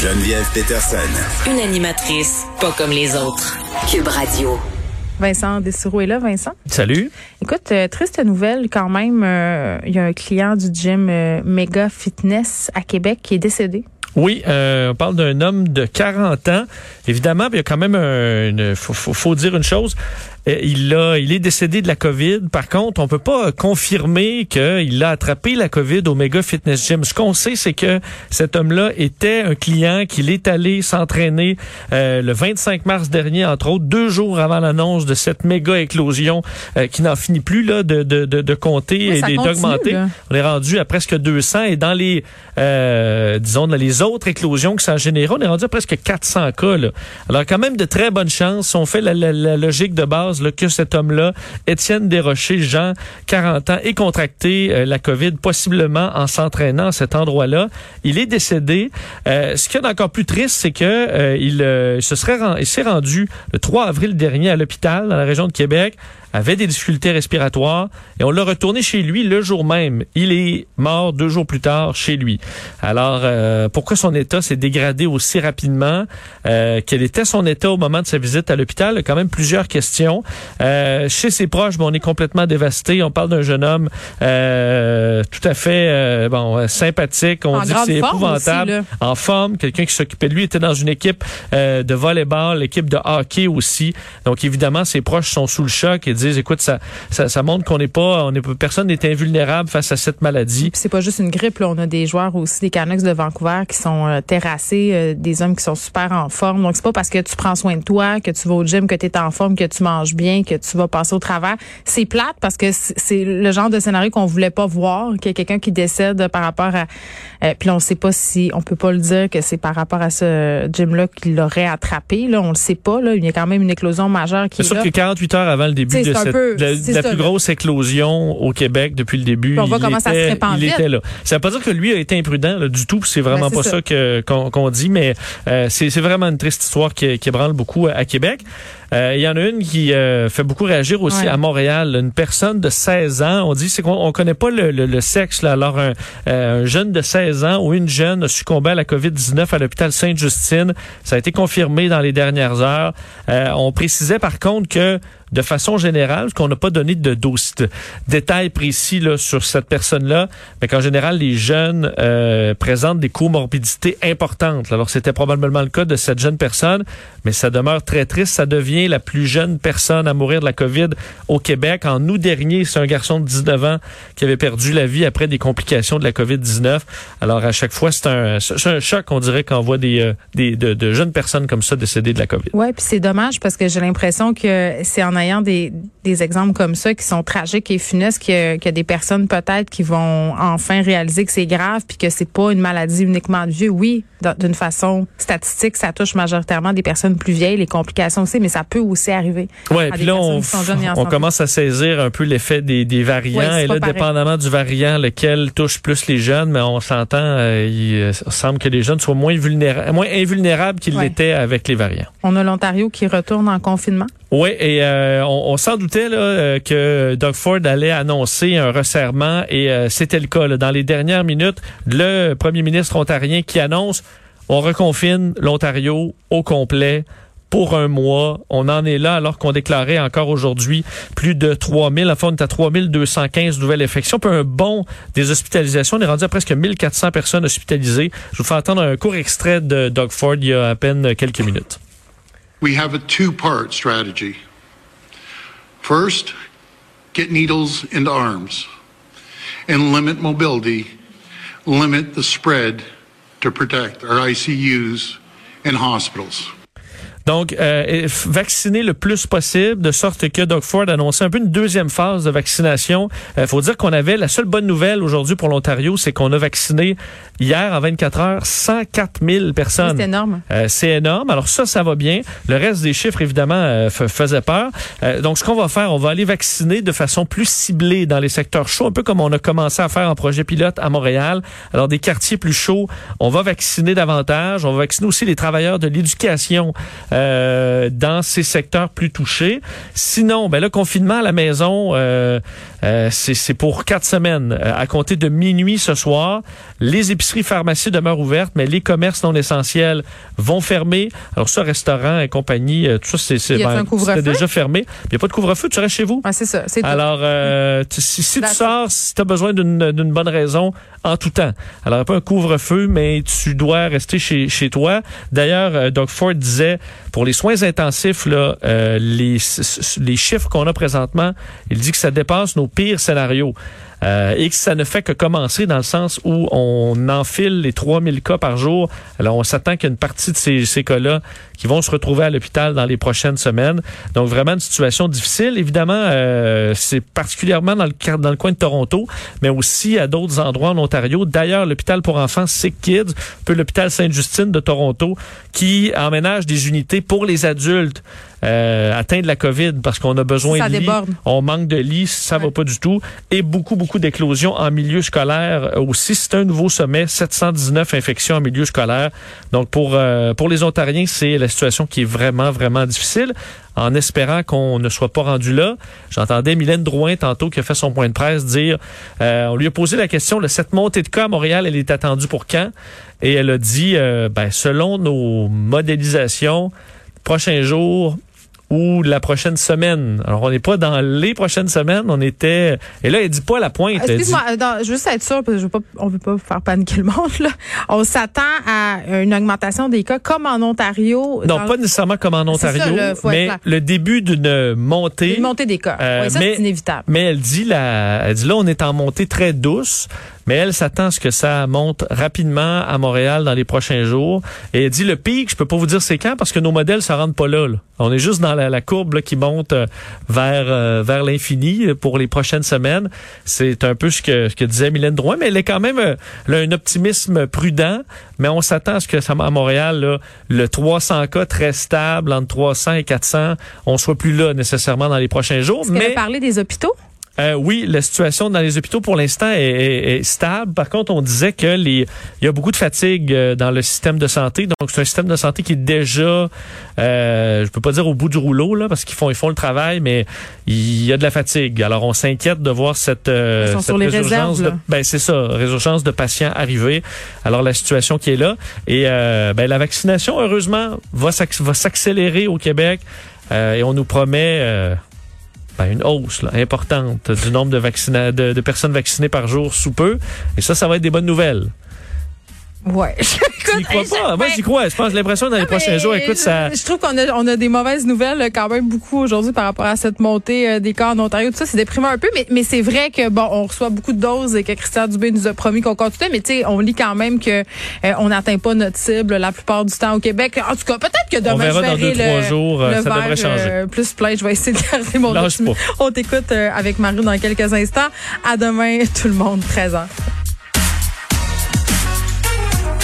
Geneviève Peterson. Une animatrice pas comme les autres. Cube Radio. Vincent Desiroux est là, Vincent. Salut. Écoute, euh, triste nouvelle quand même. euh, Il y a un client du gym euh, Mega Fitness à Québec qui est décédé. Oui, euh, on parle d'un homme de 40 ans. Évidemment, il y a quand même un, une, faut, faut, faut dire une chose. Euh, Il a, il est décédé de la COVID. Par contre, on peut pas confirmer qu'il a attrapé la COVID au Mega Fitness Gym. Ce qu'on sait, c'est que cet homme-là était un client qu'il est allé s'entraîner euh, le 25 mars dernier, entre autres, deux jours avant l'annonce de cette méga éclosion euh, qui n'en finit plus là de, de, de, de compter Oui, et d'augmenter. On est rendu à presque 200 et dans les, euh, disons, dans les autres éclosions que ça a généré, on est rendu à presque 400 cas. Là. Alors quand même de très bonnes chances, si on fait la, la- la logique de base, que cet homme-là, Étienne Desrochers, Jean, 40 ans, ait contracté euh, la COVID, possiblement en s'entraînant à cet endroit-là. Il est décédé. Euh, ce qui est encore plus triste, c'est que euh, il, se serait s'est rendu le 3 avril dernier à l'hôpital dans la région de Québec avait des difficultés respiratoires et on l'a retourné chez lui le jour même. Il est mort deux jours plus tard chez lui. Alors, euh, pourquoi son état s'est dégradé aussi rapidement? Euh, quel était son état au moment de sa visite à l'hôpital? Quand même plusieurs questions. Euh, chez ses proches, bon, on est complètement dévasté. On parle d'un jeune homme euh, tout à fait euh, bon euh, sympathique. On En dit que c'est épouvantable. aussi, en forme, quelqu'un qui s'occupait de lui était dans une équipe de volleyball, l'équipe de hockey aussi. Donc évidemment, ses proches sont sous le choc et disent, écoute, ça, ça, ça montre qu'on n'est pas, on est personne n'est invulnérable face à cette maladie. C'est pas juste une grippe, là. On a des joueurs aussi, des Canucks de Vancouver qui sont euh, terrassés, euh, des hommes qui sont super en forme. Donc c'est pas parce que tu prends soin de toi, que tu vas au gym, que tu es en forme, que tu manges bien, que tu vas passer au travers. C'est plate parce que c'est le genre de scénario qu'on voulait pas voir, qu'il y a quelqu'un qui décède par rapport à euh, puis là, on sait pas si on peut pas le dire que c'est par rapport à ce gym là qu'il l'aurait attrapé là, on le sait pas là, il y a quand même une éclosion majeure qui C'est est sûr là. que 48 heures avant le début de, c'est un cette, peu- de la, c'est de la ça, plus grosse éclosion au Québec depuis le début, Puis on voit il, comment ça se répand il vite. était là. Ça veut pas dire que lui a été imprudent là, du tout. C'est vraiment Ben, pas ça, qu'on dit, mais euh, c'est c'est vraiment une triste histoire qui, qui ébranle beaucoup à, à Québec. Euh, Il y en a une qui euh, fait beaucoup réagir aussi Ouais. à Montréal. Une personne de 16 ans, on dit c'est qu'on on connaît pas le, le- le sexe. Là. Alors un, euh, un jeune de 16 ans ou une jeune a succombé à la COVID-19 à l'hôpital Sainte-Justine. Ça a été confirmé dans les dernières heures. Euh, on précisait par contre que de façon générale, parce qu'on n'a pas donné de, de détails précis là, sur cette personne-là, mais qu'en général, les jeunes euh, présentent des comorbidités importantes. Alors, c'était probablement le cas de cette jeune personne, mais ça demeure très triste. Ça devient la plus jeune personne à mourir de la COVID au Québec. En août dernier, c'est un garçon de 19 ans qui avait perdu la vie après des complications de la COVID-19. Alors, à chaque fois, c'est un, un choc, on dirait, quand on voit des, euh, des de, jeunes personnes comme ça décéder de la COVID. Ouais, puis c'est dommage parce que j'ai l'impression que c'est en ayant des, des exemples comme ça qui sont tragiques et funestes y a des personnes peut-être qui vont enfin réaliser que c'est grave puis que c'est pas une maladie uniquement de vieux. Oui, d'une façon statistique, ça touche majoritairement des personnes plus vieilles, les complications aussi, mais ça peut aussi arriver. Ouais, puis là, on, commence à saisir un peu l'effet des, des variants. Ouais, et là, pareil. dépendamment du variant, lequel touche plus les jeunes, mais on s'entend, euh, il euh, semble que les jeunes soient moins vulnérables, moins invulnérables qu'ils Ouais. l'étaient avec les variants. On a l'Ontario qui retourne en confinement. Oui, et euh, on, on s'en doutait là, que Doug Ford allait annoncer un resserrement et euh, c'était le cas. là. Dans les dernières minutes, le premier ministre ontarien qui annonce on reconfine l'Ontario au complet pour un mois. On en est là alors qu'on déclarait encore aujourd'hui plus de 3000. Enfin, on est à 3215 nouvelles infections. Puis un bon des hospitalisations. On est rendu à presque 1400 personnes hospitalisées. Je vous fais entendre un court extrait de Doug Ford il y a à peine quelques minutes. We have a two part strategy. First, get needles into arms and limit mobility, limit the spread to protect our ICUs and hospitals. Donc, euh, vacciner le plus possible, de sorte que Doug Ford a annoncé un peu une deuxième phase de vaccination. Il faut dire qu'on avait la seule bonne nouvelle aujourd'hui pour l'Ontario, c'est qu'on a vacciné hier en 24 heures 104 000 personnes. C'est énorme. Euh, c'est énorme. Alors ça, ça va bien. Le reste des chiffres, évidemment, euh, faisait peur. Euh, donc, ce qu'on va faire, on va aller vacciner de façon plus ciblée dans les secteurs chauds, un peu comme on a commencé à faire en projet pilote à Montréal. Alors, des quartiers plus chauds, on va vacciner davantage. On va vacciner aussi les travailleurs de l'éducation. Euh, euh, dans ces secteurs plus touchés. Sinon, ben le confinement à la maison, euh, euh, c'est pour quatre semaines. à compter de minuit ce soir, les épiceries, pharmacies demeurent ouvertes, mais les commerces non essentiels vont fermer. Alors ça, restaurants et compagnie, tout ça, c'est ben, déjà fermé. Il n'y a pas de couvre-feu, tu restes chez vous? Ah, c'est ça. Alors, si, si tu sors, si tu as besoin d'une bonne raison, en tout temps. Alors, pas un couvre-feu, mais tu dois rester chez, chez toi. D'ailleurs, euh, Doug Ford disait, pour les soins intensifs, là, euh, les, les chiffres qu'on a présentement, il dit que ça dépasse nos pires scénarios. Euh, et que ça ne fait que commencer dans le sens où on enfile les 3000 cas par jour. Alors, on s'attend qu'il une partie de ces, ces cas-là qui vont se retrouver à l'hôpital dans les prochaines semaines. Donc, vraiment une situation difficile. Évidemment, euh, c'est particulièrement dans le, dans le coin de Toronto, mais aussi à d'autres endroits en Ontario. D'ailleurs, l'hôpital pour enfants Sick Kids, peu l'hôpital Sainte-Justine de Toronto, qui emménage des unités pour les adultes euh, atteints de la COVID parce qu'on a besoin de lits. On manque de lits, ça va pas du tout. Et beaucoup, beaucoup d'éclosions en milieu scolaire aussi. C'est un nouveau sommet, 719 infections en milieu scolaire. Donc pour, euh, pour les Ontariens, c'est la situation qui est vraiment, vraiment difficile en espérant qu'on ne soit pas rendu là. J'entendais Mylène Drouin tantôt qui a fait son point de presse dire, euh, on lui a posé la question, cette montée de cas à Montréal, elle est attendue pour quand? Et elle a dit, euh, ben, selon nos modélisations, prochains jours, ou la prochaine semaine. Alors, on n'est pas dans les prochaines semaines, on était... Et là, elle dit pas la pointe. Excuse-moi, je veux juste être sûr, parce que je veux pas, on veut pas faire paniquer le monde. Là. On s'attend à une augmentation des cas comme en Ontario. Non, pas nécessairement comme en Ontario, mais le début d'une montée. Une montée des cas. Euh, oui, ça, c'est inévitable. Mais elle dit, la, elle dit là, on est en montée très douce mais elle s'attend à ce que ça monte rapidement à Montréal dans les prochains jours. Et elle dit le pic, je peux pas vous dire c'est quand parce que nos modèles ça rentre pas là. On est juste dans la, courbe qui monte euh, vers euh, vers l'infini pour les prochaines semaines. C'est un peu ce que, ce que disait Mylène Drouin, mais elle est quand même euh, un optimisme prudent. Mais on s'attend à ce que ça à Montréal le 300 cas très stable entre 300 et 400, on soit plus là nécessairement dans les prochains jours. Mais parler des hôpitaux? Euh, oui, la situation dans les hôpitaux pour l'instant est, stable. Par contre, on disait que les, il y a beaucoup de fatigue euh, dans le système de santé. Donc, c'est un système de santé qui est déjà, euh, je peux pas dire au bout du rouleau là, parce qu'ils font ils font le travail, mais il y a de la fatigue. Alors, on s'inquiète de voir cette, euh, cette résurgence. de, ben c'est ça, résurgence de patients arriver. Alors, la situation qui est là et ben la vaccination, heureusement, va s'accélérer au Québec et on nous promet ben, une hausse importante du nombre de, de, de personnes vaccinées par jour sous peu. Et ça, ça va être des bonnes nouvelles. Ouais. Écoute, crois pas? Moi, j'y crois. Je pense l'impression dans les prochains jours, écoute, ça. Je trouve qu'on a, on a des mauvaises nouvelles quand même beaucoup aujourd'hui par rapport à cette montée euh, des cas en Ontario. Tout ça, c'est déprimant un peu, mais, mais c'est vrai que bon, on reçoit beaucoup de doses et que Christian Dubé nous a promis qu'on continuait, mais tu sais, on lit quand même que euh, on n'atteint pas notre cible la plupart du temps au Québec. En tout cas, peut-être que demain, on verra dans deux, trois jours, euh, ça devrait changer. plus plein, je vais essayer de garder mon On t'écoute avec Marie dans quelques instants. À demain, tout le monde, 13 ans.